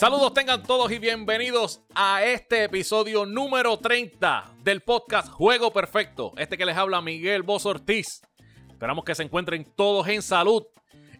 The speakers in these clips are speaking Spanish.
Saludos tengan todos y bienvenidos a este episodio número 30 del podcast Juego Perfecto. Este que les habla Miguel Boz Ortiz. Esperamos que se encuentren todos en salud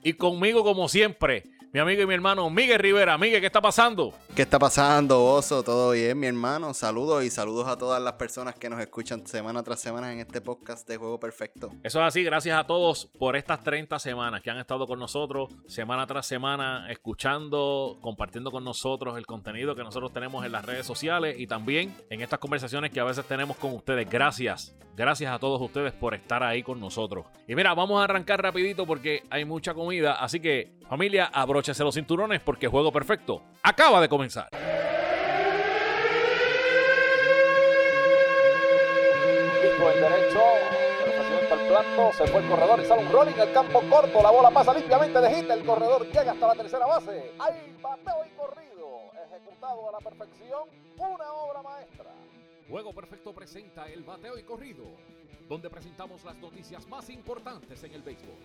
y conmigo como siempre mi amigo y mi hermano Miguel Rivera. Miguel, ¿qué está pasando? ¿Qué está pasando, Oso? ¿Todo bien, mi hermano? Saludos y saludos a todas las personas que nos escuchan semana tras semana en este podcast de Juego Perfecto. Eso es así, gracias a todos por estas 30 semanas que han estado con nosotros semana tras semana, escuchando, compartiendo con nosotros el contenido que nosotros tenemos en las redes sociales y también en estas conversaciones que a veces tenemos con ustedes. Gracias, gracias a todos ustedes por estar ahí con nosotros. Y mira, vamos a arrancar rapidito porque hay mucha comida, así que familia, abro abróchese los cinturones porque Juego Perfecto acaba de comenzar. Pico en derecho, al plato, se fue el corredor y sale un rolling al campo corto, la bola pasa limpiamente de hit, el corredor llega hasta la tercera base. Hay bateo y corrido, ejecutado a la perfección, una obra maestra. Juego Perfecto presenta el bateo y corrido, donde presentamos las noticias más importantes en el béisbol.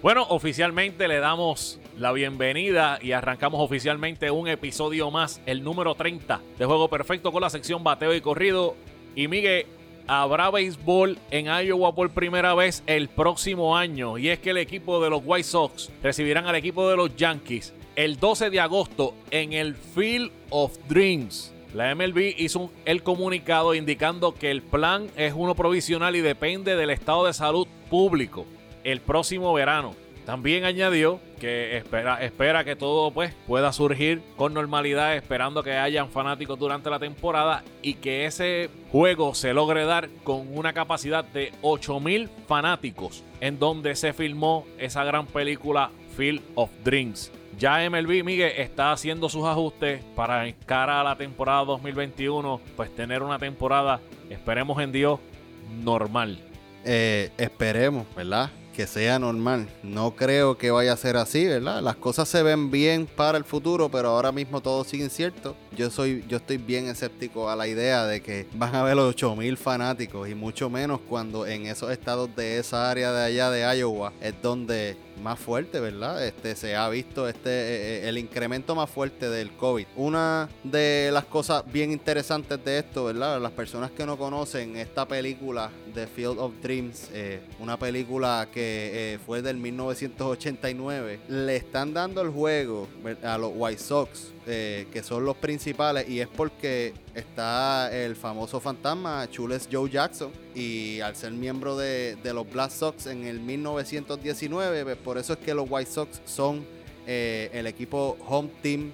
Bueno, oficialmente le damos la bienvenida y arrancamos oficialmente un episodio más, el número 30 de Juego Perfecto con la sección bateo y corrido. Y Miguel, habrá béisbol en Iowa por primera vez el próximo año. Y es que el equipo de los White Sox recibirán al equipo de los Yankees el 12 de agosto en el Field of Dreams. La MLB hizo el comunicado indicando que el plan es uno provisional y depende del estado de salud público el próximo verano. También añadió que espera, que todo pues, pueda surgir con normalidad, esperando que hayan fanáticos durante la temporada y que ese juego se logre dar con una capacidad de 8000 fanáticos, en donde se filmó esa gran película Field of Dreams. Ya MLB, Miguel, está haciendo sus ajustes para cara a la temporada 2021, pues tener una temporada, esperemos en Dios, normal. Eh, esperemos, ¿verdad? Que sea normal. No creo que vaya a ser así, ¿verdad? Las cosas se ven bien para el futuro, pero ahora mismo todo sigue incierto. Yo soy yo estoy bien escéptico a la idea de que van a haber 8000 fanáticos y mucho menos cuando en esos estados de esa área de allá de Iowa es donde más fuerte, ¿verdad? Este se ha visto este eh, eh, el incremento más fuerte del COVID. Una de las cosas bien interesantes de esto, ¿verdad? Las personas que no conocen esta película The Field of Dreams, eh, una película que fue del 1989, le están dando el juego a los White Sox que son los principales y es porque está el famoso fantasma Chules Joe Jackson y al ser miembro de, los Black Sox en el 1919, pues, por eso es que los White Sox son eh, el equipo home team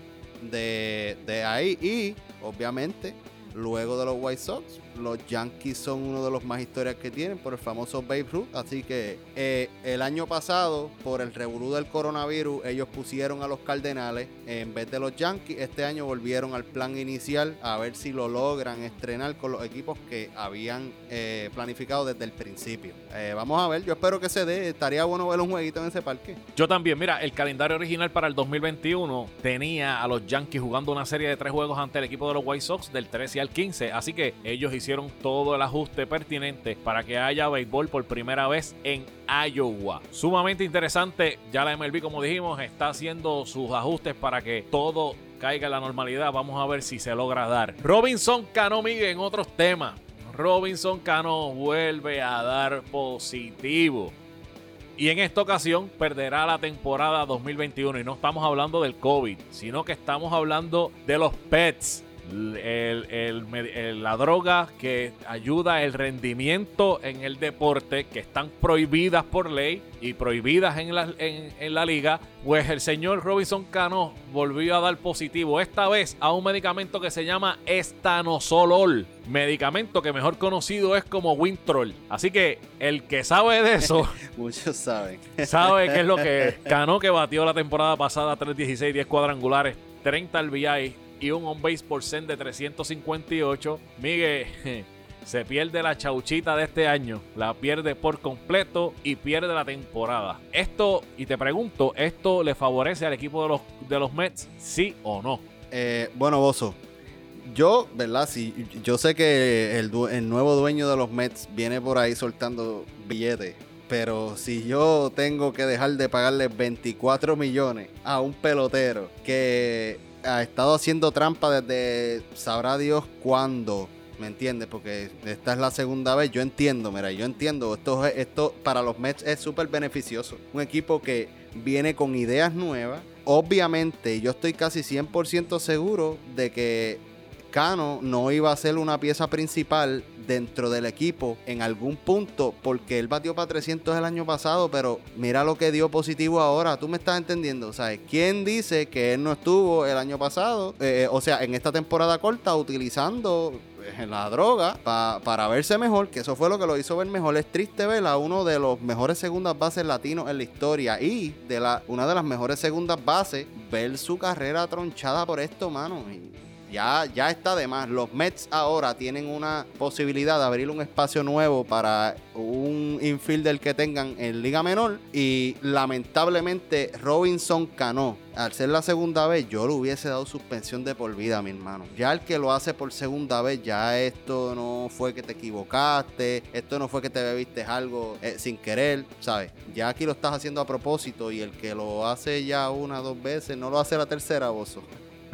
de, de ahí. Y obviamente luego de los White Sox los Yankees son uno de los más historias que tienen por el famoso Babe Ruth. Así que eh, el año pasado, por el revolú del coronavirus, ellos pusieron a los Cardenales en vez de los Yankees. Este año volvieron al plan inicial a ver si lo logran estrenar con los equipos que habían eh, planificado desde el principio. Eh, vamos a ver, yo espero que se dé. Estaría bueno ver un jueguito en ese parque. Yo también, mira, el calendario original para el 2021 tenía a los Yankees jugando una serie de tres juegos ante el equipo de los White Sox del 13 al 15. Así que ellos hicieron hicieron todo el ajuste pertinente para que haya béisbol por primera vez en Iowa. Sumamente interesante, ya la MLB como dijimos está haciendo sus ajustes para que todo caiga en la normalidad. Vamos a ver si se logra dar. Robinson Cano Miguel en otros temas. Robinson Cano vuelve a dar positivo. Y en esta ocasión perderá la temporada 2021. Y no estamos hablando del COVID, sino que estamos hablando de los Pets el, la droga que ayuda el rendimiento en el deporte, que están prohibidas por ley y prohibidas en la, en, la liga, pues el señor Robinson Cano volvió a dar positivo, esta vez a un medicamento que se llama estanosolol, medicamento que mejor conocido es como Wintrol. Así que el que sabe de eso, muchos saben, sabe qué es lo que es. Cano que batió la temporada pasada 3-16, 10 cuadrangulares, 30 RBI, y un on base por cent de 358. Miguel se pierde la chauchita de este año, la pierde por completo y pierde la temporada. Esto, y te pregunto, ¿esto le favorece al equipo de los, de los Mets, sí o no? Eh, bueno, Bozo, yo, ¿verdad? Yo sé que el, el, nuevo dueño de los Mets viene por ahí soltando billetes, pero si yo tengo que dejar de pagarle 24 millones a un pelotero que ha estado haciendo trampa desde sabrá Dios cuándo, ¿me entiendes? Porque esta es la segunda vez, yo entiendo, mira, yo entiendo, esto, esto para los Mets es súper beneficioso. Un equipo que viene con ideas nuevas. Obviamente, yo estoy casi 100% seguro de que Cano no iba a ser una pieza principal dentro del equipo en algún punto, porque él batió para 300 el año pasado, pero mira lo que dio positivo ahora, tú me estás entendiendo, ¿sabes? ¿Quién dice que él no estuvo el año pasado, eh, o sea, en esta temporada corta, utilizando eh, la droga para verse mejor, que eso fue lo que lo hizo ver mejor. Es triste ver a uno de los mejores segundas bases latinos en la historia y de la, una de las mejores segundas bases ver su carrera tronchada por esto, mano. Ya, está de más. Los Mets ahora tienen una posibilidad de abrir un espacio nuevo para un infielder que tengan en Liga Menor. Y lamentablemente Robinson Cano, al ser la segunda vez, yo le hubiese dado suspensión de por vida, mi hermano. Ya el que lo hace por segunda vez, ya esto no fue que te equivocaste, esto no fue que te bebiste algo eh, sin querer, ¿sabes? Ya aquí lo estás haciendo a propósito y el que lo hace ya una dos veces, no lo hace la tercera, bozo.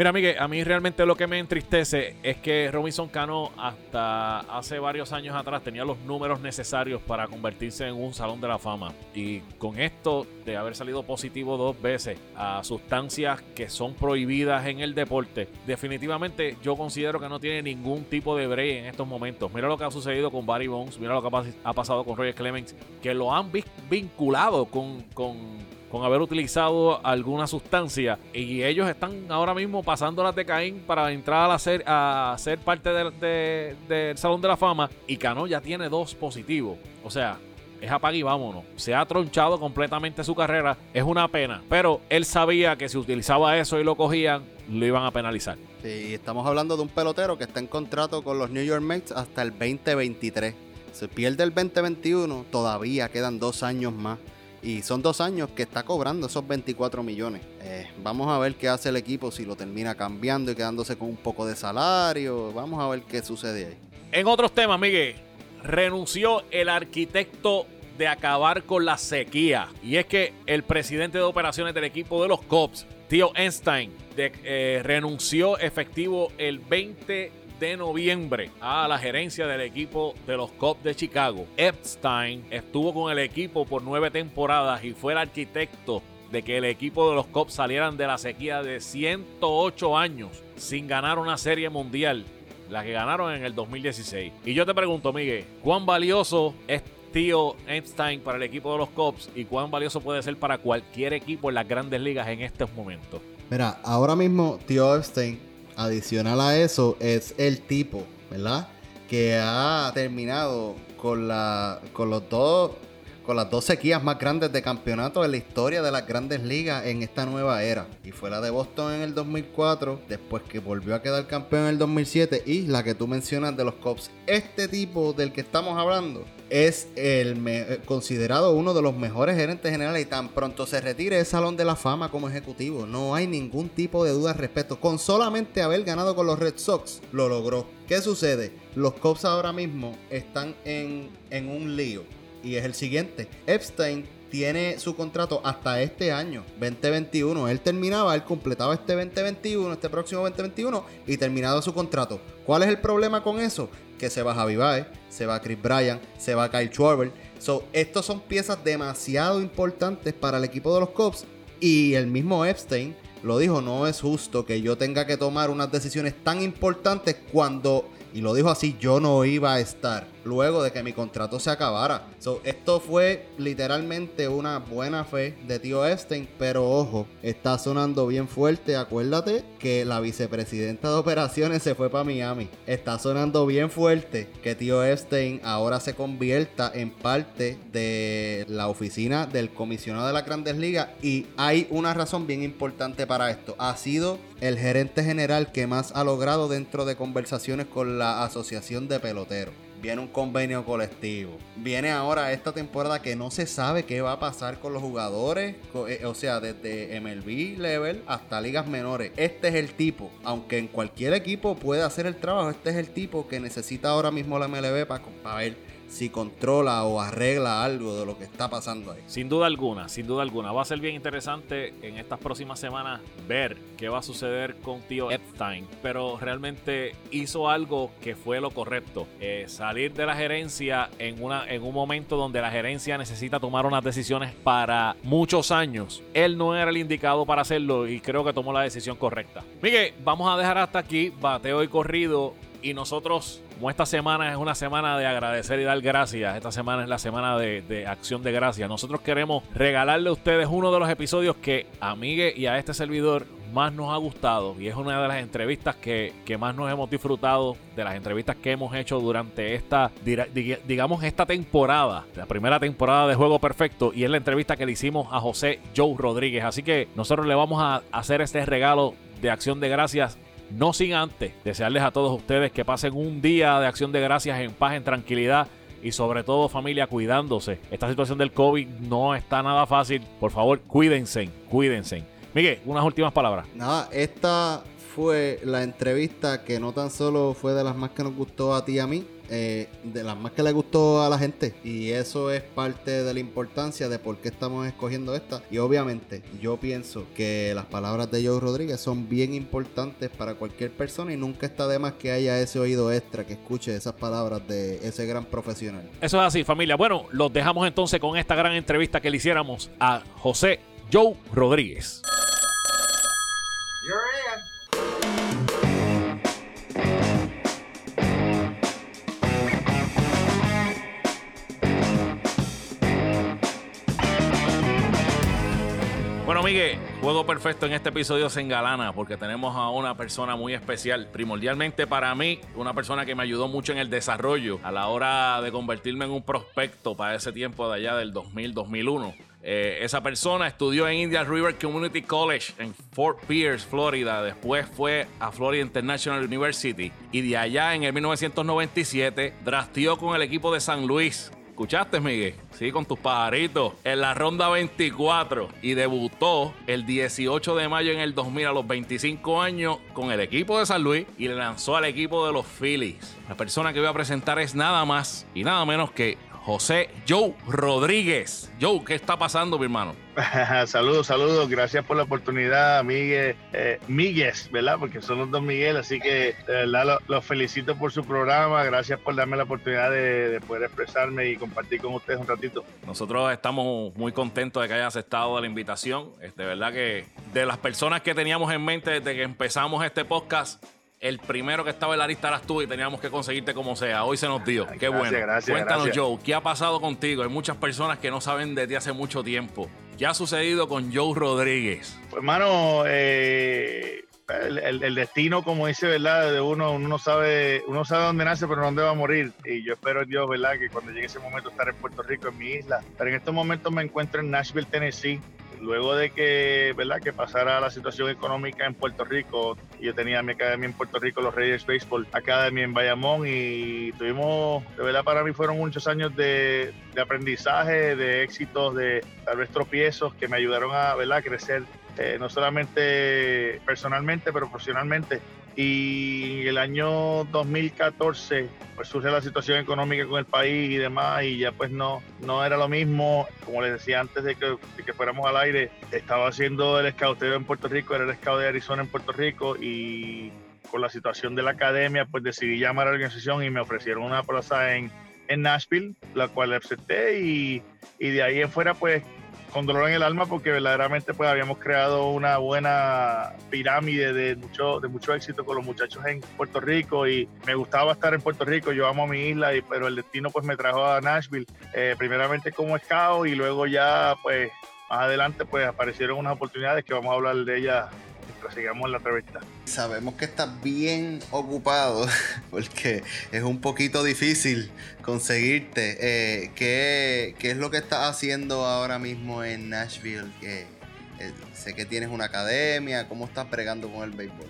Mira, Miguel, a mí realmente lo que me entristece es que Robinson Cano hasta hace varios años atrás tenía los números necesarios para convertirse en un salón de la fama. Y con esto de haber salido positivo dos veces a sustancias que son prohibidas en el deporte, definitivamente yo considero que no tiene ningún tipo de break en estos momentos. Mira lo que ha sucedido con Barry Bones, mira lo que ha pasado con Roger Clemens, que lo han vinculado con, con con haber utilizado alguna sustancia y ellos están ahora mismo pasando la de Caín para entrar a ser, a ser parte del, Salón de la Fama y Cano ya tiene dos positivos. O sea, es apague y vámonos. Se ha tronchado completamente su carrera. Es una pena. Pero él sabía que si utilizaba eso y lo cogían, lo iban a penalizar. Sí, estamos hablando de un pelotero que está en contrato con los New York Mets hasta el 2023. Se pierde el 2021, todavía quedan dos años más. Y son dos años que está cobrando esos 24 millones. Eh, vamos a ver qué hace el equipo si lo termina cambiando y quedándose con un poco de salario. Vamos a ver qué sucede ahí. En otros temas, Miguel, renunció el arquitecto de acabar con la sequía. Y es que el presidente de operaciones del equipo de los Cubs, Tío Einstein, eh, renunció efectivo el 20 de noviembre a la gerencia del equipo de los Cubs de Chicago. Epstein estuvo con el equipo por nueve temporadas y fue el arquitecto de que el equipo de los Cubs salieran de la sequía de 108 años sin ganar una serie mundial, la que ganaron en el 2016. Y yo te pregunto, Miguel, ¿cuán valioso es tío Epstein para el equipo de los Cubs y cuán valioso puede ser para cualquier equipo en las grandes ligas en estos momentos? Mira, ahora mismo tío Epstein adicional a eso es el tipo, ¿verdad? Que ha terminado con, la, con los dos con las dos sequías más grandes de campeonato en la historia de las grandes ligas en esta nueva era. Y fue la de Boston en el 2004, después que volvió a quedar campeón en el 2007 y la que tú mencionas de los Cubs. Este tipo del que estamos hablando es el considerado uno de los mejores gerentes generales y tan pronto se retire el Salón de la Fama como ejecutivo. No hay ningún tipo de duda al respecto. Con solamente haber ganado con los Red Sox, lo logró. ¿Qué sucede? Los Cubs ahora mismo están en, en un lío y es el siguiente. Epstein tiene su contrato hasta este año, 2021. Él terminaba, él completaba este 2021, este próximo 2021 y terminaba su contrato. ¿Cuál es el problema con eso? Que se va Javi Baez, se va Chris Bryan, se va Kyle Schwarber. So, estos son piezas demasiado importantes para el equipo de los Cubs y el mismo Epstein lo dijo, no es justo que yo tenga que tomar unas decisiones tan importantes cuando y lo dijo así, yo no iba a estar luego de que mi contrato se acabara. esto fue literalmente una buena fe de tío Epstein, pero ojo, está sonando bien fuerte. Acuérdate que la vicepresidenta de operaciones se fue para Miami. Está sonando bien fuerte que tío Epstein ahora se convierta en parte de la oficina del comisionado de las grandes ligas y hay una razón bien importante para esto. Ha sido el gerente general que más ha logrado dentro de conversaciones con la Asociación de Peloteros. Viene un convenio colectivo. Viene ahora esta temporada que no se sabe qué va a pasar con los jugadores. Eh, o sea, desde MLB level hasta ligas menores. Este es el tipo. Aunque en cualquier equipo puede hacer el trabajo, este es el tipo que necesita ahora mismo la MLB para, ver si controla o arregla algo de lo que está pasando ahí. Sin duda alguna, sin duda alguna. Va a ser bien interesante en estas próximas semanas ver qué va a suceder con tío Epstein. Pero realmente hizo algo que fue lo correcto. Eh, salir de la gerencia en, una, en un momento donde la gerencia necesita tomar unas decisiones para muchos años. Él no era el indicado para hacerlo y creo que tomó la decisión correcta. Miguel, vamos a dejar hasta aquí bateo y corrido y nosotros, como esta semana es una semana de agradecer y dar gracias, esta semana es la semana de, acción de gracias, nosotros queremos regalarle a ustedes uno de los episodios que a Miguel y a este servidor más nos ha gustado y es una de las entrevistas que, más nos hemos disfrutado de las entrevistas que hemos hecho durante esta, digamos, esta temporada, la primera temporada de Juego Perfecto y es la entrevista que le hicimos a José Joe Rodríguez. Así que nosotros le vamos a hacer este regalo de acción de gracias no sin antes desearles a todos ustedes que pasen un día de acción de gracias en paz, en tranquilidad y sobre todo familia cuidándose. Esta situación del COVID no está nada fácil. Por favor, cuídense, cuídense. Miguel, unas últimas palabras. Nada, esta fue la entrevista que no tan solo fue de las más que nos gustó a ti y a mí, eh, de las más que le gustó a la gente. Y eso es parte de la importancia de por qué estamos escogiendo esta. Y obviamente yo pienso que las palabras de Joe Rodríguez son bien importantes para cualquier persona y nunca está de más que haya ese oído extra que escuche esas palabras de ese gran profesional. Eso es así, familia. Bueno, los dejamos entonces con esta gran entrevista que le hiciéramos a José Joe Rodríguez. Miguel, juego perfecto en este episodio se engalana porque tenemos a una persona muy especial. Primordialmente para mí, una persona que me ayudó mucho en el desarrollo a la hora de convertirme en un prospecto para ese tiempo de allá del 2000-2001. Eh, esa persona estudió en Indian River Community College en Fort Pierce, Florida. Después fue a Florida International University y de allá en el 1997 draftió con el equipo de San Luis ¿Escuchaste, Miguel? Sí, con tus pajaritos. En la ronda 24 y debutó el 18 de mayo en el 2000 a los 25 años con el equipo de San Luis y le lanzó al equipo de los Phillies. La persona que voy a presentar es nada más y nada menos que José Joe Rodríguez. Joe, ¿qué está pasando, mi hermano? saludos, saludos. Gracias por la oportunidad, Miguel. Eh, ¿verdad? Porque son los dos Miguel. Así que de verdad los, felicito por su programa. Gracias por darme la oportunidad de, poder expresarme y compartir con ustedes un ratito. Nosotros estamos muy contentos de que hayas aceptado la invitación. De verdad que de las personas que teníamos en mente desde que empezamos este podcast, el primero que estaba en la lista eras tú y teníamos que conseguirte como sea. Hoy se nos dio. Qué bueno. Gracias, Cuéntanos, Joe, ¿qué ha pasado contigo? Hay muchas personas que no saben de ti hace mucho tiempo. ¿Qué ha sucedido con Joe Rodríguez? Pues, hermano, eh, el, destino, como dice, ¿verdad? De uno, uno sabe, uno sabe dónde nace, pero no dónde va a morir. Y yo espero Dios, ¿verdad? Que cuando llegue ese momento estar en Puerto Rico, en mi isla. Pero en estos momentos me encuentro en Nashville, Tennessee luego de que, ¿verdad? que pasara la situación económica en Puerto Rico, yo tenía mi academia en Puerto Rico, los Reyes Baseball Academy en Bayamón, y tuvimos, de verdad para mí fueron muchos años de, aprendizaje, de éxitos, de tal vez tropiezos que me ayudaron a, ¿verdad? crecer eh, no solamente personalmente, pero profesionalmente. Y el año 2014 pues surge la situación económica con el país y demás y ya pues no, no era lo mismo. Como les decía antes de que, que fuéramos al aire, estaba haciendo el escauteo en Puerto Rico, era el scout de Arizona en Puerto Rico y con la situación de la academia pues decidí llamar a la organización y me ofrecieron una plaza en, en Nashville, la cual acepté y, y de ahí en fuera pues con dolor en el alma porque verdaderamente pues habíamos creado una buena pirámide de mucho, de mucho éxito con los muchachos en Puerto Rico y me gustaba estar en Puerto Rico, yo amo a mi isla, y, pero el destino pues me trajo a Nashville, eh, primeramente como scout y luego ya pues más adelante pues aparecieron unas oportunidades que vamos a hablar de ellas sigamos la entrevista. Sabemos que estás bien ocupado porque es un poquito difícil conseguirte. Eh, ¿qué, es lo que estás haciendo ahora mismo en Nashville? Eh, sé que tienes una academia, ¿cómo estás bregando con el béisbol?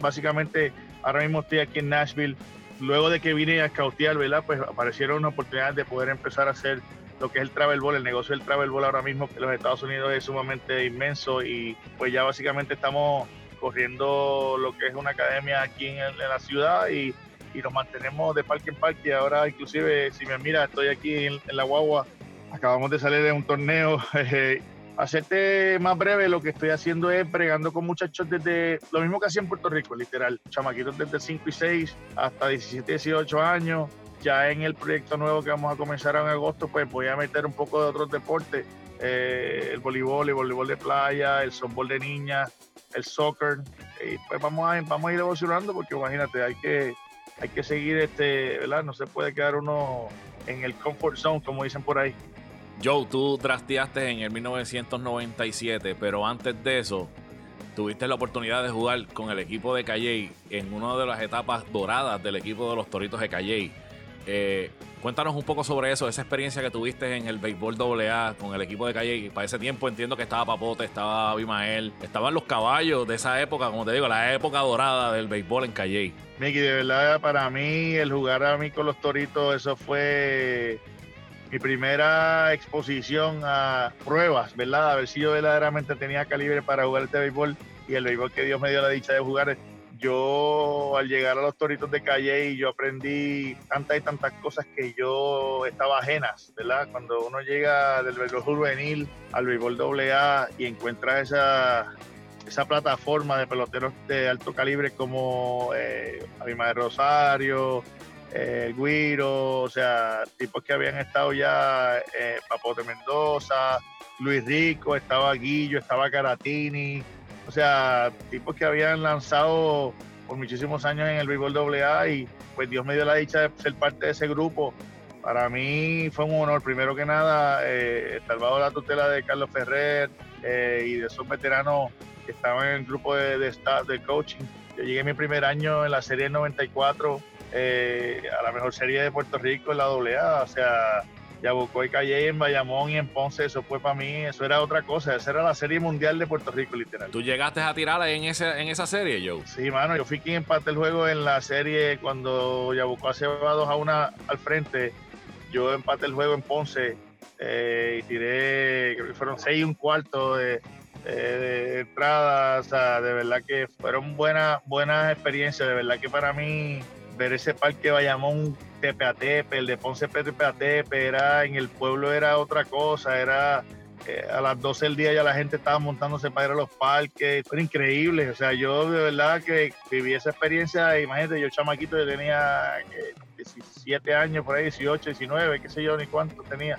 Básicamente, ahora mismo estoy aquí en Nashville. Luego de que vine a scoutear, ¿verdad? Pues aparecieron una oportunidad de poder empezar a hacer lo que es el travel ball, el negocio del travel ball ahora mismo en los Estados Unidos es sumamente inmenso y pues ya básicamente estamos corriendo lo que es una academia aquí en, la ciudad y, y nos mantenemos de parque en parque. Ahora inclusive, si me mira, estoy aquí en, la guagua, acabamos de salir de un torneo. hacerte más breve, lo que estoy haciendo es bregando con muchachos desde lo mismo que hacía en Puerto Rico, literal, chamaquitos desde 5 y 6 hasta 17, 18 años. Ya en el proyecto nuevo que vamos a comenzar en agosto, pues voy a meter un poco de otros deportes, eh, el voleibol, el voleibol de playa, el softball de niñas, el soccer, y pues vamos a, vamos a ir evolucionando porque imagínate, hay que, hay que seguir, este, ¿verdad? No se puede quedar uno en el comfort zone, como dicen por ahí. Joe, tú drafteaste en el 1997, pero antes de eso, tuviste la oportunidad de jugar con el equipo de Calley en una de las etapas doradas del equipo de los Toritos de Calley. Eh, cuéntanos un poco sobre eso, esa experiencia que tuviste en el béisbol AA con el equipo de Calle. Para ese tiempo entiendo que estaba Papote, estaba Abimael, estaban los caballos de esa época, como te digo, la época dorada del béisbol en Calle. Miki, de verdad para mí el jugar a mí con los Toritos, eso fue mi primera exposición a pruebas, ¿verdad? A ver si yo verdaderamente tenía calibre para jugar este béisbol y el béisbol que Dios me dio la dicha de jugar. Yo al llegar a los Toritos de Calle yo aprendí tantas y tantas cosas que yo estaba ajenas, ¿verdad? Cuando uno llega del béisbol juvenil al béisbol AA y encuentra esa, esa plataforma de peloteros de alto calibre como eh, Abimael Rosario, el Guiro, o sea, tipos que habían estado ya, eh, Papote Mendoza, Luis Rico, estaba Guillo, estaba Caratini, o sea, tipos que habían lanzado por muchísimos años en el béisbol AA y pues Dios me dio la dicha de ser parte de ese grupo. Para mí fue un honor, primero que nada, eh, salvado la tutela de Carlos Ferrer eh, y de esos veteranos que estaban en el grupo de, de, staff, de coaching. Yo llegué mi primer año en la serie 94 eh, a la mejor serie de Puerto Rico en la AA. O sea, Yabucoy, Calle en Bayamón y en Ponce, eso fue para mí, eso era otra cosa, esa era la serie mundial de Puerto Rico, literal. ¿Tú llegaste a tirarla en, ese, en esa serie, Joe? Sí, mano, yo fui quien empate el juego en la serie cuando Yabucoy se va 2 a 1 al frente, yo empate el juego en Ponce eh, y tiré, creo que fueron 6 y un cuarto de, de, entrada, o sea, de verdad que fueron buenas, buenas experiencias, de verdad que para mí ver ese parque Bayamón tepe a tepe, el de Ponce tepe a tepe, era en el pueblo era otra cosa, era eh, a las 12 del día ya la gente estaba montándose para ir a los parques, era increíble, o sea, yo de verdad que viví esa experiencia, imagínate, yo chamaquito, yo tenía 17 años, por ahí 18, 19, qué sé yo, ni cuánto tenía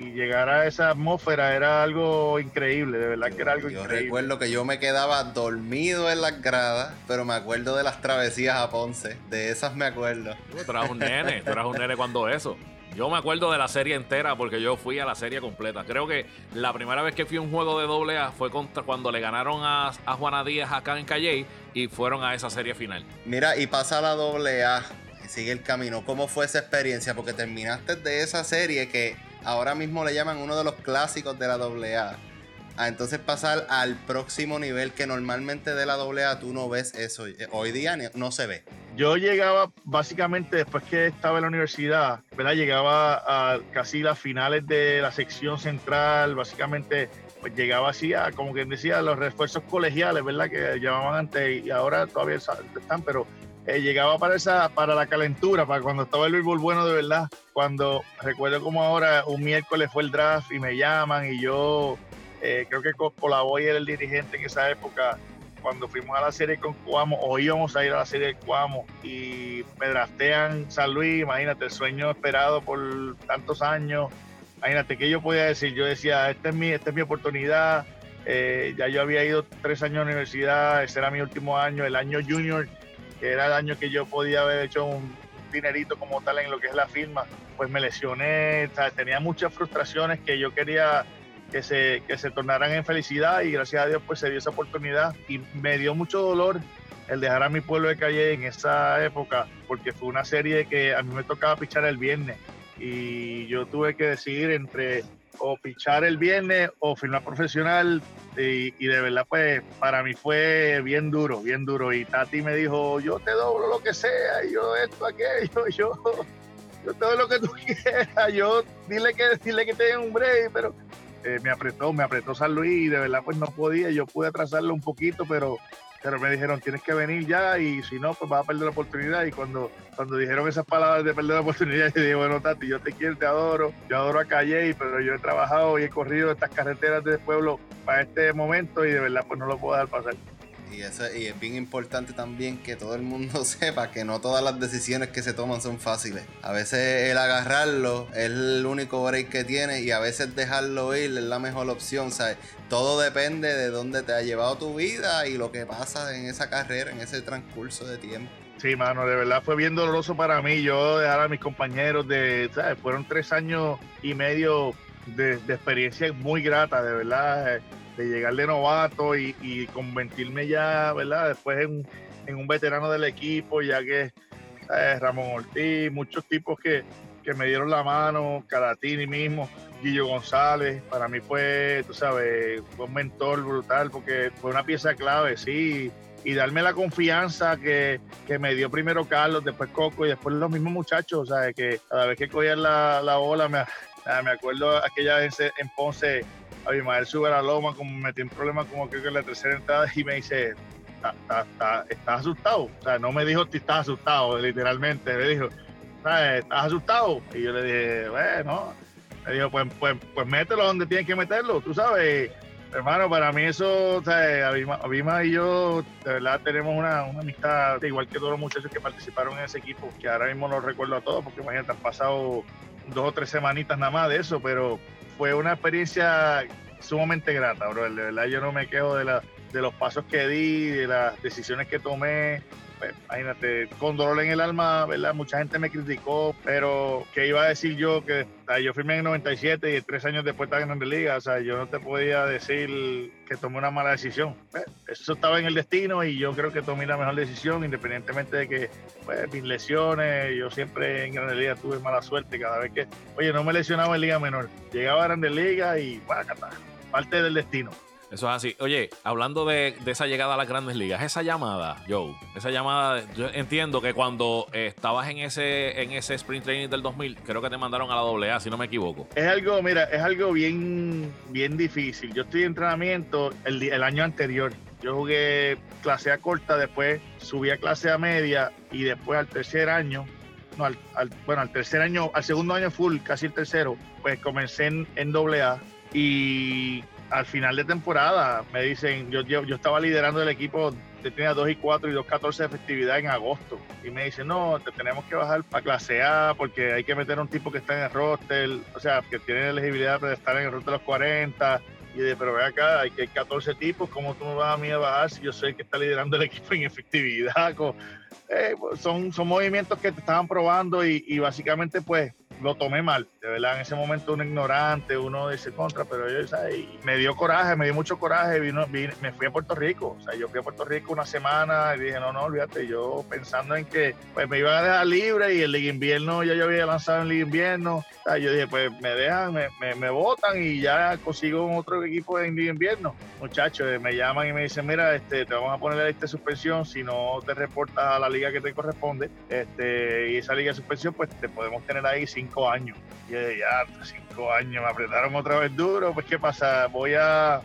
y llegar a esa atmósfera era algo increíble, de verdad que era algo increíble. Yo recuerdo que yo me quedaba dormido en las gradas, pero me acuerdo de las travesías a Ponce, de esas me acuerdo. Tú eras un nene, tú eras un nene cuando eso. Yo me acuerdo de la serie entera porque yo fui a la serie completa. Creo que la primera vez que fui a un juego de doble A fue contra cuando le ganaron a, a Juana Díaz acá en Calle y fueron a esa serie final. Mira, y pasa la doble A, sigue el camino. ¿Cómo fue esa experiencia? Porque terminaste de esa serie que ahora mismo le llaman uno de los clásicos de la AA. A entonces pasar al próximo nivel que normalmente de la AA tú no ves eso. Eh, hoy día no se ve. Yo llegaba básicamente después que estaba en la universidad, ¿verdad? Llegaba a casi las finales de la sección central, básicamente pues llegaba así a, como quien decía, los refuerzos colegiales, ¿verdad? Que llamaban antes y ahora todavía están, pero eh, llegaba para esa para la calentura, para cuando estaba el béisbol bueno de verdad. Cuando recuerdo como ahora un miércoles fue el draft y me llaman y yo eh, creo que Colaboy era el dirigente en esa época. Cuando fuimos a la serie con Cuamo, o íbamos a ir a la serie de Cuamo, y me draftean San Luis, imagínate, el sueño esperado por tantos años. Imagínate que yo podía decir, yo decía, esta es mi, esta es mi oportunidad. Eh, ya yo había ido tres años a la universidad, ese era mi último año, el año junior que era el año que yo podía haber hecho un dinerito como tal en lo que es la firma, pues me lesioné, tenía muchas frustraciones que yo quería que se, que se tornaran en felicidad y gracias a Dios pues se dio esa oportunidad y me dio mucho dolor el dejar a mi pueblo de calle en esa época porque fue una serie que a mí me tocaba pichar el viernes y yo tuve que decidir entre o pichar el viernes o firmar profesional y, de verdad pues para mí fue bien duro, bien duro. Y Tati me dijo yo te doblo lo que sea, y yo esto, aquello, yo, yo todo lo que tú quieras, yo dile que, dile que te dé un break, pero eh, me apretó, me apretó San Luis y de verdad pues no podía, yo pude atrasarlo un poquito, pero pero me dijeron, tienes que venir ya y si no, pues vas a perder la oportunidad. Y cuando, cuando dijeron esas palabras de perder la oportunidad, yo dije, bueno, Tati, yo te quiero, te adoro, yo adoro a Calle, pero yo he trabajado y he corrido estas carreteras del pueblo para este momento y de verdad pues no lo puedo dejar pasar. Y, eso, y es bien importante también que todo el mundo sepa que no todas las decisiones que se toman son fáciles. A veces el agarrarlo es el único break que tiene y a veces dejarlo ir es la mejor opción. ¿sabes? Todo depende de dónde te ha llevado tu vida y lo que pasa en esa carrera, en ese transcurso de tiempo. Sí, mano, de verdad fue bien doloroso para mí. Yo dejar a mis compañeros de, ¿sabes? Fueron tres años y medio de, de experiencia muy grata, de verdad de llegar de novato y, convertirme ya, ¿verdad? Después en, un veterano del equipo, ya que Ramón Ortiz, muchos tipos que, me dieron la mano, Caratini mismo, Guillo González, para mí fue, tú sabes, fue un mentor brutal porque fue una pieza clave, sí, y darme la confianza que, me dio primero Carlos, después Coco y después los mismos muchachos, o sea, que cada vez que cogían la, la bola, me, me acuerdo aquella vez en Ponce, Abimael sube a la loma, como metí un problema como creo que en la tercera entrada y me dice, ¿estás asustado? O sea, no me dijo estás asustado, literalmente, me dijo, ¿estás asustado? Y yo le dije, bueno, me dijo, pues, pues, pues mételo donde tienes que meterlo, tú sabes. Hermano, para mí eso, o sea, Abima, y yo, de verdad, tenemos una, una, amistad, igual que todos los muchachos que participaron en ese equipo, que ahora mismo no recuerdo a todos, porque imagínate, han pasado dos o tres semanitas nada más de eso, pero fue una experiencia sumamente grata, bro. De verdad, yo no me quejo de, la, de los pasos que di, de las decisiones que tomé. Pues, imagínate, con dolor en el alma, ¿verdad? Mucha gente me criticó, pero ¿qué iba a decir yo? Que yo firmé en el 97 y tres años después estaba en la Liga, o sea, yo no te podía decir que tomé una mala decisión. Pues, eso estaba en el destino y yo creo que tomé la mejor decisión, independientemente de que pues, mis lesiones, yo siempre en Grandes Liga tuve mala suerte cada vez que, oye, no me lesionaba en Liga Menor, llegaba a Grandes Liga y, bueno, parte del destino. Eso es así. Oye, hablando de, esa llegada a las grandes ligas, esa llamada, Joe, esa llamada, yo entiendo que cuando estabas en ese, en ese sprint training del 2000, creo que te mandaron a la AA, si no me equivoco. Es algo, mira, es algo bien, bien difícil. Yo estoy en entrenamiento el, año anterior. Yo jugué clase A corta, después subí a clase A media y después al tercer año, no, al, bueno, al tercer año, al segundo año full, casi el tercero, pues comencé en, en AA y al final de temporada me dicen, yo, yo, estaba liderando el equipo, tenía 2 y 4 y 2 14 de festividad en agosto. Y me dicen, no, te tenemos que bajar para clase A porque hay que meter a un tipo que está en el roster, o sea, que tiene elegibilidad para estar en el roster de los 40. Y de, pero ve acá, hay que 14 tipos, ¿cómo tú me vas a mí a bajar si yo sé que está liderando el equipo en efectividad? Eh, son, son movimientos que te estaban probando y, y básicamente pues lo tomé mal. De verdad, en ese momento uno ignorante, uno dice contra, pero yo, ¿sabes? me dio coraje, me dio mucho coraje. Vino, me fui a Puerto Rico. O sea, yo fui a Puerto Rico una semana y dije, no, no, olvídate. Yo pensando en que pues, me iban a dejar libre y el Liga Invierno ya yo había lanzado en Liga Invierno. Yo dije, pues me dejan, me, me, me votan y ya consigo otro equipo en Liga Invierno. Muchachos, eh, me llaman y me dicen, mira, este, te vamos a poner de suspensión si no te reportas a la liga que te corresponde. Este, y esa liga de suspensión, pues te podemos tener ahí sin años. Y ya, cinco años, me apretaron otra vez duro, pues qué pasa, voy a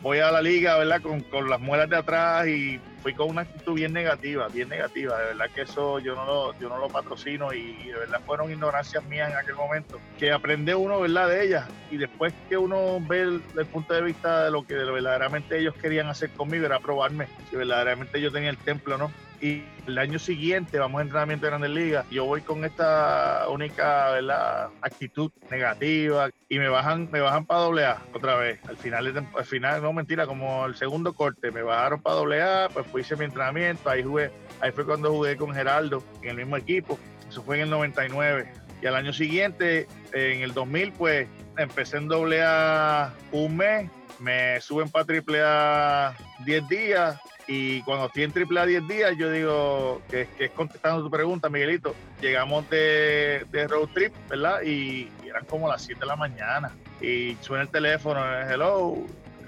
voy a la liga, ¿verdad? Con, con, las muelas de atrás y fui con una actitud bien negativa, bien negativa. De verdad que eso yo no lo, yo no lo patrocino y, de verdad fueron ignorancias mías en aquel momento. Que aprende uno, ¿verdad? De ellas y después que uno ve el, el, punto de vista de lo que verdaderamente ellos querían hacer conmigo era probarme si verdaderamente yo tenía el templo, ¿no? Y el año siguiente vamos a entrenamiento de Grandes Ligas. Yo voy con esta única ¿verdad? actitud negativa y me bajan, me bajan para doble A otra vez. Al final, al final, no mentira, como el segundo corte, me bajaron para doble A, pues hice mi entrenamiento, ahí jugué, ahí fue cuando jugué con Geraldo en el mismo equipo. Eso fue en el 99. Y al año siguiente, en el 2000, pues empecé en doble A un mes, me suben para triple A 10 días y cuando estoy en triple A 10 días, yo digo que, es contestando tu pregunta, Miguelito. Llegamos de, road trip, ¿verdad? Y, eran como las 7 de la mañana. Y suena el teléfono, hello,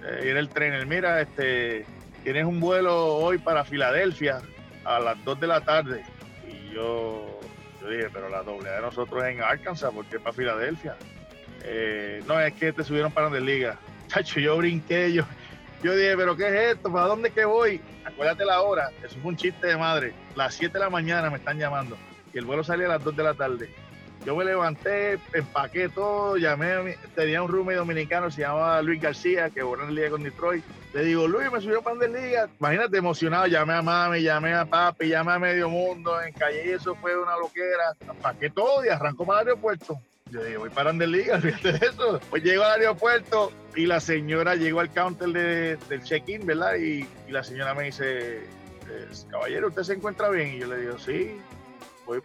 eh, era el tren, mira, este, tienes un vuelo hoy para Filadelfia a las 2 de la tarde. Y yo, yo dije, pero la doble de nosotros es en Arkansas, ¿por qué para Filadelfia? Eh, no, es que te subieron para donde liga. Chacho, yo brinqué, yo, Yo dije, ¿pero qué es esto? ¿Para dónde que voy? Acuérdate la hora. Eso fue un chiste de madre. Las 7 de la mañana me están llamando. Y el vuelo salía a las 2 de la tarde. Yo me levanté, empaqué todo, llamé a mi, tenía un roommate dominicano, se llamaba Luis García, que jugó en liga con Detroit. Le digo, Luis, me subió para liga. Imagínate, emocionado, llamé a mami, llamé a papi, llamé a medio mundo, en calle, y eso fue una loquera. Empaqué todo y arrancó para el aeropuerto. Yo digo, voy para Liga, fíjate de eso. Pues llego al aeropuerto y la señora llegó al counter de, del check-in, ¿verdad? Y, y, la señora me dice, caballero, ¿usted se encuentra bien? Y yo le digo, sí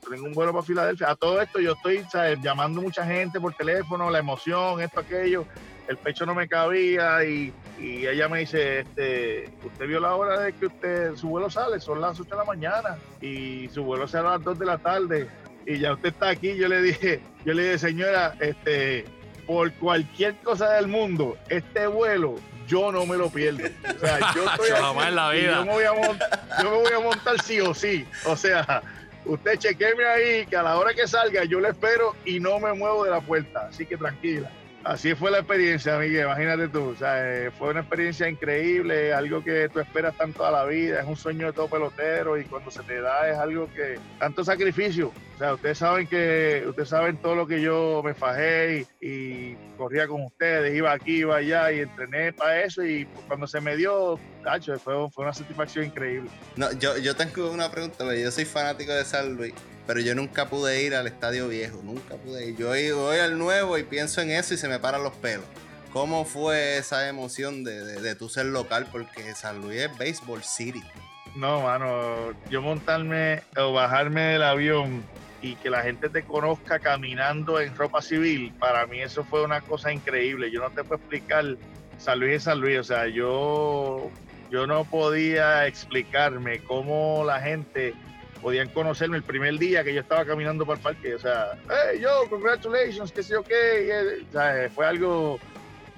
tengo un vuelo para Filadelfia. A todo esto yo estoy llamando mucha gente por teléfono, la emoción, esto, aquello. El pecho no me cabía y, y, ella me dice, este, usted vio la hora de que usted, su vuelo sale, son las 8 de la mañana y su vuelo sale a las 2 de la tarde y ya usted está aquí. Yo le dije, yo le dije, señora, este, por cualquier cosa del mundo, este vuelo yo no me lo pierdo. O sea, yo estoy aquí, en la vida. Yo me, voy a montar, yo me voy a montar sí o sí. O sea, usted chequeme ahí que a la hora que salga yo le espero y no me muevo de la puerta, así que tranquila. Así fue la experiencia, Miguel, imagínate tú, o sea, eh, fue una experiencia increíble, algo que tú esperas tanto a la vida, es un sueño de todo pelotero y cuando se te da es algo que, tanto sacrificio, o sea, ustedes saben que, ustedes saben todo lo que yo me fajé y, corría con ustedes, iba aquí, iba allá y entrené para eso y cuando se me dio, tacho, fue, fue una satisfacción increíble. No, yo, yo tengo una pregunta, yo soy fanático de San Luis pero yo nunca pude ir al estadio viejo, nunca pude ir. Yo voy al nuevo y pienso en eso y se me paran los pelos. ¿Cómo fue esa emoción de, de, tu ser local? Porque San Luis es Baseball City. No, mano, yo montarme o bajarme del avión y que la gente te conozca caminando en ropa civil, para mí eso fue una cosa increíble. Yo no te puedo explicar, San Luis es San Luis, o sea, yo, yo no podía explicarme cómo la gente podían conocerme el primer día que yo estaba caminando por el parque. O sea, hey, yo, congratulations, que sé yo qué. O sea, fue algo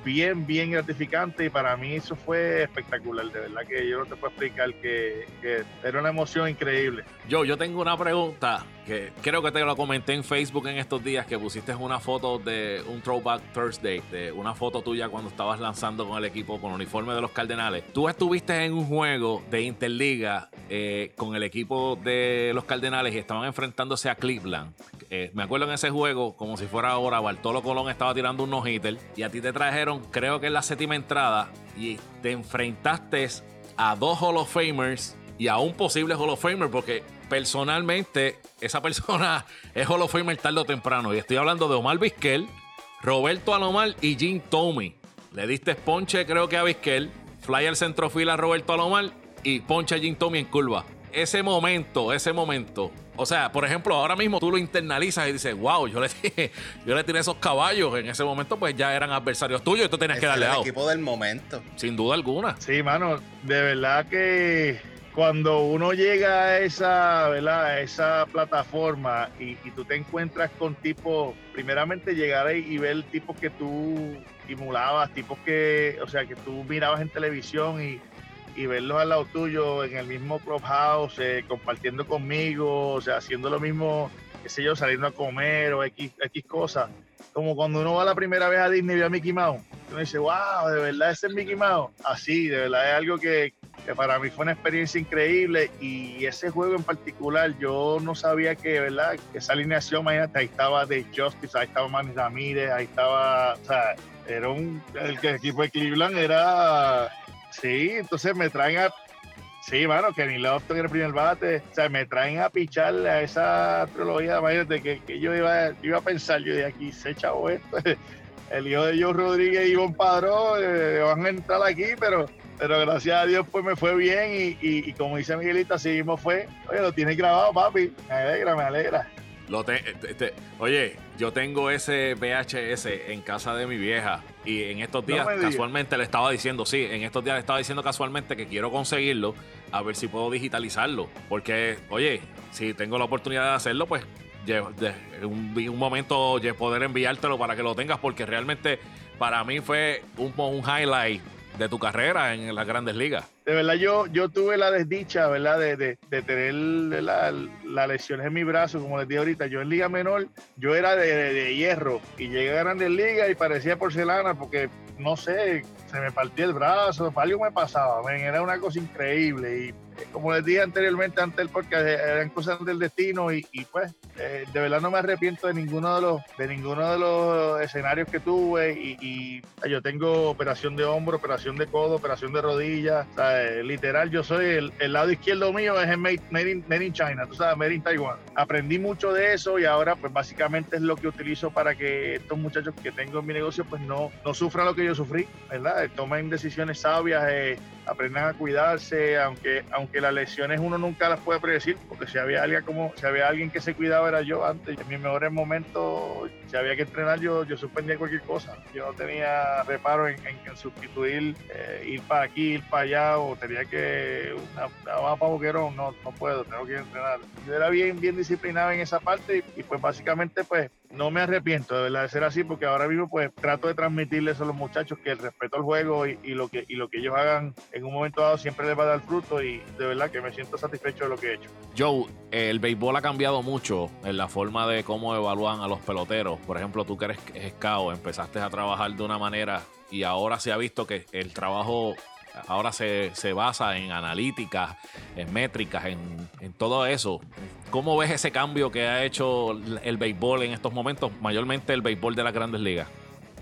bien, bien gratificante y para mí eso fue espectacular. De verdad que yo no te puedo explicar que, que era una emoción increíble. Yo, yo tengo una pregunta que creo que te lo comenté en Facebook en estos días que pusiste una foto de un Throwback Thursday, de una foto tuya cuando estabas lanzando con el equipo con el uniforme de los Cardenales. Tú estuviste en un juego de Interliga eh, con el equipo de los Cardenales y estaban enfrentándose a Cleveland. Eh, me acuerdo en ese juego, como si fuera ahora, Bartolo Colón estaba tirando un no-hitter y a ti te trajeron, creo que en la séptima entrada, y te enfrentaste a dos Hall of Famers y a un posible Hall of Famer porque personalmente, esa persona es Hall of Famer tarde o temprano. Y estoy hablando de Omar Vizquel, Roberto Alomar y Jim Tomey. Le diste ponche, creo que a Vizquel, fly al centrofila a Roberto Alomar y ponche a Jim Tomey en curva. Ese momento, ese momento. O sea, por ejemplo, ahora mismo tú lo internalizas y dices, wow, yo le, yo le tiré esos caballos. En ese momento, pues ya eran adversarios tuyos y tú tenías que darle el equipo del momento. Sin duda alguna. Sí, mano, de verdad que cuando uno llega a esa, ¿verdad? esa plataforma y, tú te encuentras con tipos, primeramente llegar ahí y ver tipos que tú emulabas, tipos que, o sea, que tú mirabas en televisión y, verlos al lado tuyo en el mismo clubhouse, eh, compartiendo conmigo, o sea, haciendo lo mismo, qué sé yo, saliendo a comer o X, X cosas. Como cuando uno va la primera vez a Disney y ve a Mickey Mouse, uno dice, wow, de verdad es Mickey Mouse. Así, de verdad es algo que, que para mí fue una experiencia increíble y ese juego en particular yo no sabía que, ¿verdad? Esa alineación, imagínate, ahí estaba de Justice, ahí estaba Manny Ramírez, ahí estaba, o sea, era un, el, equipo de Cleveland era, sí, entonces me traen a, sí, mano, Kenny Lofton en el primer bate, o sea, me traen a picharle a esa trilogía, imagínate, que, que yo iba, iba a pensar, yo de aquí, se chavo esto, el hijo de Joe Rodríguez y Ivonne Padrón eh, van a entrar aquí, pero pero gracias a Dios pues me fue bien y, como dice Miguelito, así mismo fue. Oye, lo tienes grabado, papi. Me alegra, me alegra. Lo oye, yo tengo ese VHS en casa de mi vieja y en estos días casualmente le estaba diciendo, sí, en estos días le estaba diciendo casualmente que quiero conseguirlo, a ver si puedo digitalizarlo. Porque, oye, si tengo la oportunidad de hacerlo, pues un, un momento poder enviártelo para que lo tengas porque realmente para mí fue un, un highlight de tu carrera en las grandes ligas. De verdad, yo, yo tuve la desdicha, ¿verdad? De, tener las la lesiones en mi brazo, como les dije ahorita. Yo en Liga Menor, yo era de, hierro y llegué a grandes ligas y parecía porcelana porque no sé, se me partió el brazo, algo me pasaba, era una cosa increíble y como les dije anteriormente antes del podcast, eran cosas del destino y, pues eh, de verdad no me arrepiento de ninguno de los de ninguno de los escenarios que tuve y, yo tengo operación de hombro, operación de codo, operación de rodilla, literal yo soy el, el, lado izquierdo mío es el made, in, China, tú sabes, made in Taiwan. Aprendí mucho de eso y ahora pues básicamente es lo que utilizo para que estos muchachos que tengo en mi negocio pues no, no sufran lo que yo sufrí, ¿verdad? Tomen decisiones sabias, eh, aprendan a cuidarse, aunque, aunque las lesiones uno nunca las puede predecir, porque si había alguien como, si había alguien que se cuidaba era yo antes, en mis mejores momentos, si había que entrenar yo, yo suspendía cualquier cosa, yo no tenía reparo en, sustituir, eh, ir para aquí, ir para allá, o tenía que, una, una para boquerón, no, no puedo, tengo que entrenar. Yo era bien, bien disciplinado en esa parte y, y pues básicamente pues no me arrepiento de verdad de ser así porque ahora mismo pues trato de transmitirles a los muchachos que el respeto al juego y, lo que y lo que ellos hagan en un momento dado siempre les va a dar fruto y de verdad que me siento satisfecho de lo que he hecho. Joe, el béisbol ha cambiado mucho en la forma de cómo evalúan a los peloteros. Por ejemplo, tú que eres scout, empezaste a trabajar de una manera y ahora se ha visto que el trabajo ahora se, basa en analíticas, en métricas, en, en, todo eso. ¿Cómo ves ese cambio que ha hecho el béisbol en estos momentos, mayormente el béisbol de las grandes ligas?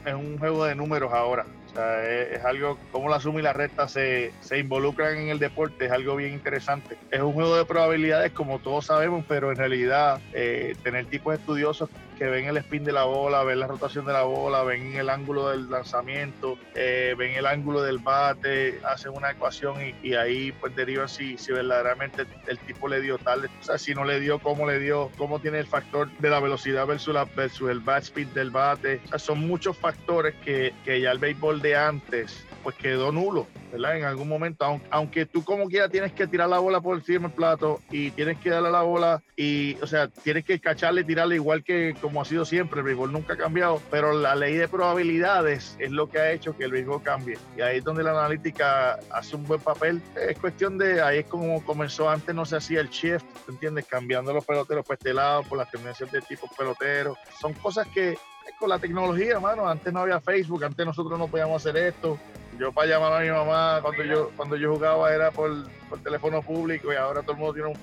Es un juego de números ahora es, algo, como la suma y la recta se, se, involucran en el deporte, es algo bien interesante. Es un juego de probabilidades, como todos sabemos, pero en realidad eh, tener tipos estudiosos que ven el spin de la bola, ven la rotación de la bola, ven el ángulo del lanzamiento, eh, ven el ángulo del bate, hacen una ecuación y, ahí pues derivan si, si verdaderamente el tipo le dio tal, o sea, si no le dio, cómo le dio, cómo tiene el factor de la velocidad versus, la, versus el speed del bate. O sea, son muchos factores que, que ya el béisbol de antes pues quedó nulo, En algún momento, aunque tú como quieras tienes que tirar la bola por encima del plato y tienes que darle la bola y, o sea, tienes que cacharle y tirarle igual que como ha sido siempre, el béisbol nunca ha cambiado, pero la ley de probabilidades es lo que ha hecho que el béisbol cambie. Y ahí es donde la analítica hace un buen papel. Es cuestión de, ahí es como comenzó antes, no se hacía el shift, ¿te entiendes? Cambiando los peloteros por este lado, por las tendencias de tipo pelotero. Son cosas que con la tecnología, mano. Antes no había Facebook, antes nosotros no podíamos hacer esto yo para llamar a mi mamá cuando yo cuando yo jugaba era por, por teléfono público y ahora todo el mundo tiene un,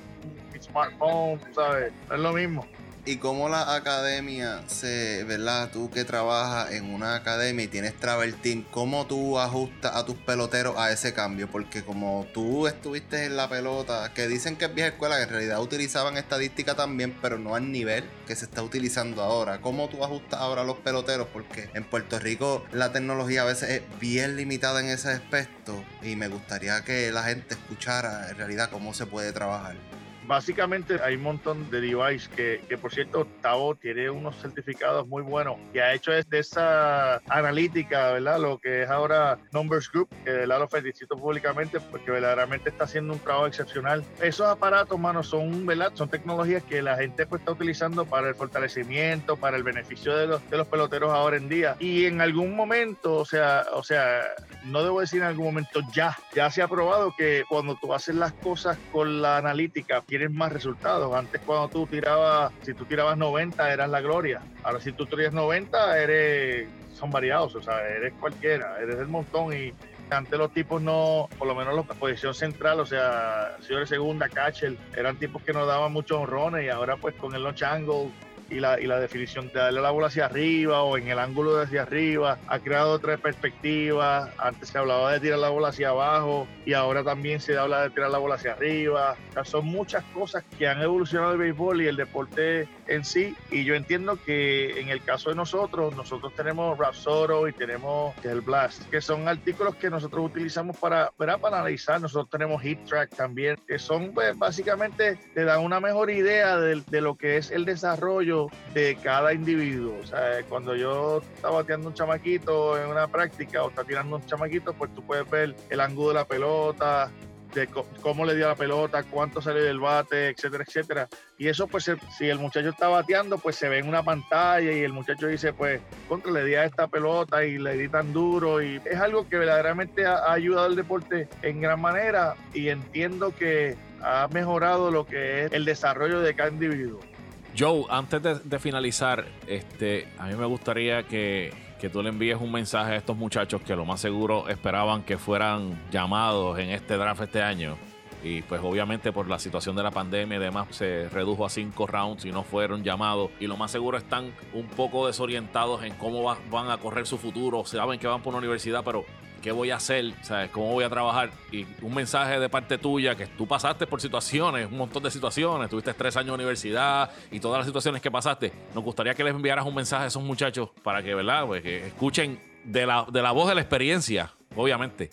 smartphone, ¿sabes? No es lo mismo y cómo la academia se, ¿verdad? Tú que trabajas en una academia y tienes travel ¿cómo tú ajustas a tus peloteros a ese cambio? Porque como tú estuviste en la pelota, que dicen que es vieja escuela, que en realidad utilizaban estadística también, pero no al nivel que se está utilizando ahora. ¿Cómo tú ajustas ahora a los peloteros? Porque en Puerto Rico la tecnología a veces es bien limitada en ese aspecto y me gustaría que la gente escuchara en realidad cómo se puede trabajar básicamente hay un montón de devices que, que, por cierto, Tao tiene unos certificados muy buenos y ha hecho de esa analítica, ¿verdad? Lo que es ahora Numbers Group, que la lo felicito públicamente porque verdaderamente está haciendo un trabajo excepcional. Esos aparatos, mano, son, ¿verdad? Son tecnologías que la gente pues, está utilizando para el fortalecimiento, para el beneficio de los, de los peloteros ahora en día. Y en algún momento, o sea, o sea, no debo decir en algún momento ya, ya se ha probado que cuando tú haces las cosas con la analítica, tienes más resultados. Antes cuando tú tirabas, si tú tirabas 90 eras la gloria. Ahora si tú tiras 90 eres, son variados, o sea, eres cualquiera, eres el montón y antes los tipos no, por lo menos la posición central, o sea, señores segunda, catcher, eran tipos que nos daban muchos honrones y ahora pues con el launch angle y la, y la definición de darle la bola hacia arriba o en el ángulo de hacia arriba ha creado otra perspectiva. Antes se hablaba de tirar la bola hacia abajo y ahora también se habla de tirar la bola hacia arriba. son muchas cosas que han evolucionado el béisbol y el deporte en sí. Y yo entiendo que en el caso de nosotros, nosotros tenemos Rapsoro y tenemos el Blast, que son artículos que nosotros utilizamos para, para analizar. Nosotros tenemos Heat Track también, que son pues, básicamente te dan una mejor idea de, de lo que es el desarrollo de cada individuo. O sea, cuando yo estaba bateando un chamaquito en una práctica o está tirando un chamaquito, pues tú puedes ver el ángulo de la pelota, de cómo le dio la pelota, cuánto sale del bate, etcétera, etcétera. Y eso, pues, si el muchacho está bateando, pues se ve en una pantalla y el muchacho dice, pues, contra le di a esta pelota y le di tan duro. Y es algo que verdaderamente ha ayudado al deporte en gran manera y entiendo que ha mejorado lo que es el desarrollo de cada individuo. Joe, antes de, finalizar, este, a mí me gustaría que, que tú le envíes un mensaje a estos muchachos que lo más seguro esperaban que fueran llamados en este draft este año. Y pues obviamente por la situación de la pandemia y demás se redujo a cinco rounds y no fueron llamados. Y lo más seguro están un poco desorientados en cómo van a correr su futuro. Saben que van por una universidad, pero ¿qué voy a hacer? ¿Sabes? ¿Cómo voy a trabajar? Y un mensaje de parte tuya que tú pasaste por situaciones, un montón de situaciones, tuviste tres años de universidad y todas las situaciones que pasaste. Nos gustaría que les enviaras un mensaje a esos muchachos para que, ¿verdad? Pues que escuchen de la, de la voz de la experiencia, obviamente.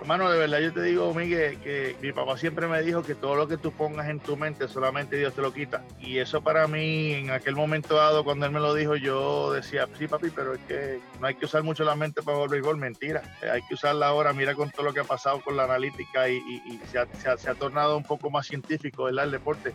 Hermano, de verdad yo te digo, Miguel, que mi papá siempre me dijo que todo lo que tú pongas en tu mente, solamente Dios te lo quita. Y eso para mí, en aquel momento dado, cuando él me lo dijo, yo decía, sí, papi, pero es que no hay que usar mucho la mente para el béisbol. Mentira. Eh, hay que usarla ahora. Mira con todo lo que ha pasado con la analítica y, se, ha, se, ha, tornado un poco más científico, ¿verdad? El deporte.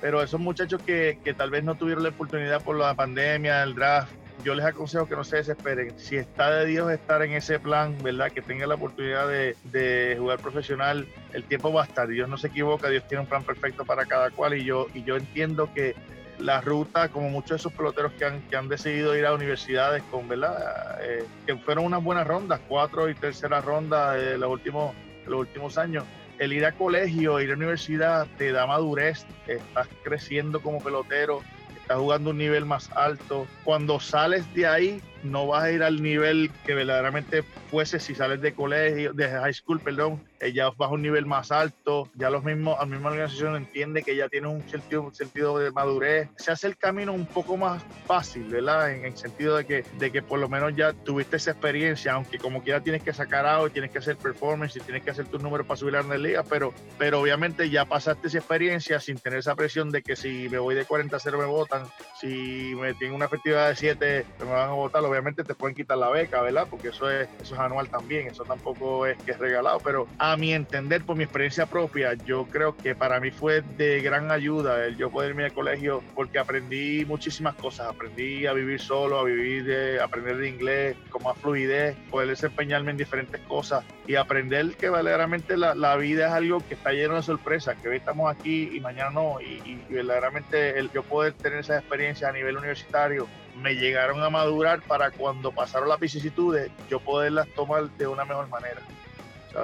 Pero esos muchachos que, que tal vez no tuvieron la oportunidad por la pandemia, el draft, yo les aconsejo que no se desesperen. Si está de Dios estar en ese plan, ¿verdad? Que tenga la oportunidad de, jugar profesional, el tiempo va a estar. Dios no se equivoca, Dios tiene un plan perfecto para cada cual y yo, y yo entiendo que la ruta, como muchos de esos peloteros que han, que han decidido ir a universidades con, ¿verdad? Eh, que fueron unas buenas rondas, cuatro y tercera ronda de los últimos, los últimos años. El ir a colegio, ir a universidad, te da madurez, estás creciendo como pelotero, estás jugando un nivel más alto. Cuando sales de ahí, no vas a ir al nivel que verdaderamente fuese si sales de colegio, de high school, perdón, eh, ya vas a un nivel más alto, ya los mismos, la misma organización entiende que ya tienes un sentido, un sentido de madurez, se hace el camino un poco más fácil, ¿verdad? En el sentido de que, de que por lo menos ya tuviste esa experiencia, aunque como quiera tienes que sacar algo, tienes que hacer performance y tienes que hacer tus números para subir a la liga, pero, pero obviamente ya pasaste esa experiencia sin tener esa presión de que si me voy de 40 a 0 me votan, si me tienen una efectividad de 7 me van a votar, obviamente te pueden quitar la beca, ¿verdad? Porque eso es, eso es anual también, eso tampoco es que es regalado, pero a mi entender, por mi experiencia propia, yo creo que para mí fue de gran ayuda el yo poder irme al colegio porque aprendí muchísimas cosas, aprendí a vivir solo, a vivir de, aprender de inglés, con más fluidez, poder desempeñarme en diferentes cosas y aprender que verdaderamente la, la vida es algo que está lleno de sorpresas, que hoy estamos aquí y mañana no, y, y verdaderamente el yo poder tener esas experiencias a nivel universitario me llegaron a madurar para cuando pasaron las vicisitudes yo poderlas tomar de una mejor manera.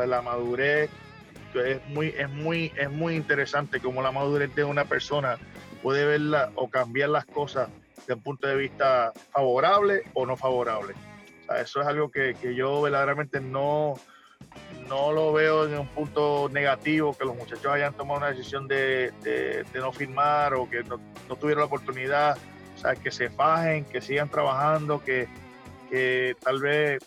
La madurez es muy, es muy, es muy interesante como la madurez de una persona puede verla o cambiar las cosas desde un punto de vista favorable o no favorable. eso es algo que, que, yo verdaderamente no, no lo veo en un punto negativo, que los muchachos hayan tomado una decisión de, de, no firmar o que no, no tuvieron la oportunidad o sea, que se fajen, que sigan trabajando, que, que tal vez,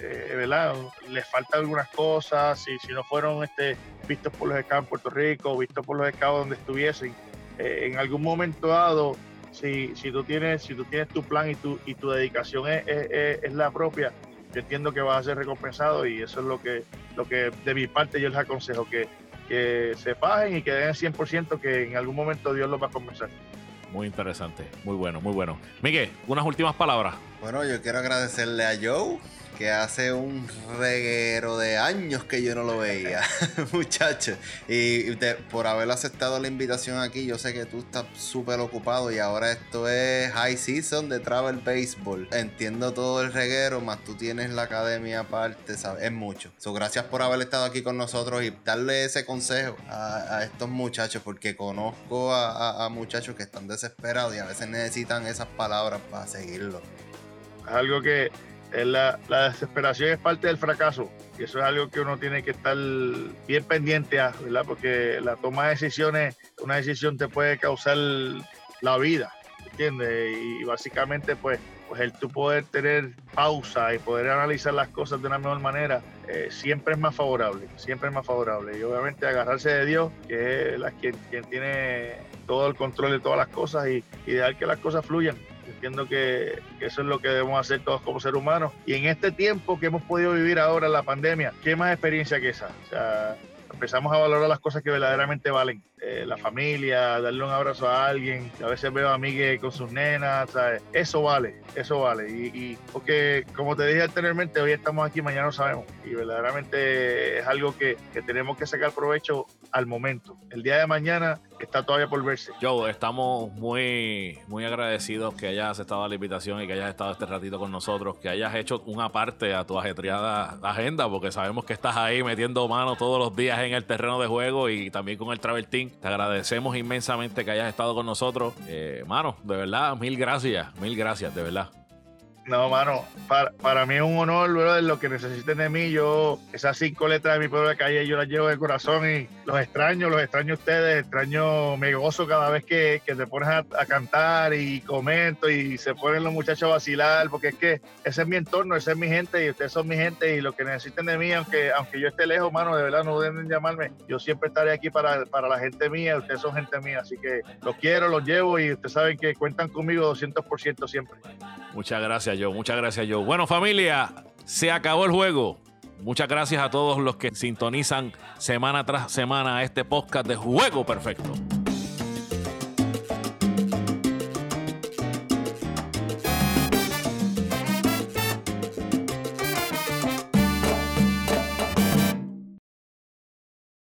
eh, ¿verdad? Les faltan algunas cosas, si, si no fueron este, vistos por los escados en Puerto Rico, vistos por los escados donde estuviesen, eh, en algún momento dado, si, si, tú tienes, si tú tienes tu plan y tu, y tu dedicación es, es, es la propia, yo entiendo que vas a ser recompensado y eso es lo que, lo que de mi parte yo les aconsejo, que, que se fajen y que den el 100% que en algún momento Dios los va a compensar. Muy interesante, muy bueno, muy bueno. Miguel, unas últimas palabras. Bueno, yo quiero agradecerle a Joe que hace un reguero de años que yo no lo veía, muchachos. Y por haber aceptado la invitación aquí, yo sé que tú estás súper ocupado y ahora esto es high season de travel baseball. Entiendo todo el reguero, más tú tienes la academia aparte, ¿sabes? Es mucho. So, gracias por haber estado aquí con nosotros y darle ese consejo a, estos muchachos, porque conozco a, a muchachos que están desesperados y a veces necesitan esas palabras para seguirlo. Algo que la, desesperación es parte del fracaso y eso es algo que uno tiene que estar bien pendiente a, ¿verdad? Porque la toma de decisiones, una decisión te puede causar la vida, ¿entiendes? Y básicamente, pues, pues el tú poder tener pausa y poder analizar las cosas de una mejor manera, eh, siempre es más favorable, siempre es más favorable. Y obviamente agarrarse de Dios, que es la, quien, quien tiene todo el control de todas las cosas y, y dejar que las cosas fluyan. Entiendo que, eso es lo que debemos hacer todos como seres humanos. Y en este tiempo que hemos podido vivir ahora, la pandemia, ¿qué más experiencia que esa? O sea, empezamos a valorar las cosas que verdaderamente valen. Eh, la familia, darle un abrazo a alguien. A veces veo a Miguel con sus nenas, ¿sabes? Eso vale, eso vale. Y, porque, como te dije anteriormente, hoy estamos aquí, mañana no sabemos. Y verdaderamente es algo que, que tenemos que sacar provecho al momento. El día de mañana está todavía por verse. Joe, estamos muy, muy agradecidos que hayas aceptado la invitación y que hayas estado este ratito con nosotros, que hayas hecho una parte a tu ajetreada agenda, porque sabemos que estás ahí metiendo mano todos los días en el terreno de juego y también con el Travel Team. Te agradecemos inmensamente que hayas estado con nosotros. Eh, mano, de verdad, mil gracias, mil gracias, de verdad. No, mano, para, para mí es un honor, de lo que necesiten de mí. Yo, esas cinco letras de mi pueblo de calle, yo las llevo de corazón y los extraño, los extraño a ustedes, extraño, me gozo cada vez que, que te pones a, cantar y comento y se ponen los muchachos a vacilar, porque es que ese es mi entorno, ese es mi gente y ustedes son mi gente y lo que necesiten de mí, aunque, aunque yo esté lejos, mano, de verdad no deben llamarme. Yo siempre estaré aquí para, para la gente mía, ustedes son gente mía, así que los quiero, los llevo y ustedes saben que cuentan conmigo 200% siempre. Muchas gracias. Muchas gracias, Joe. Bueno, familia, se acabó el juego. Muchas gracias a todos los que sintonizan semana tras semana este podcast de Juego Perfecto.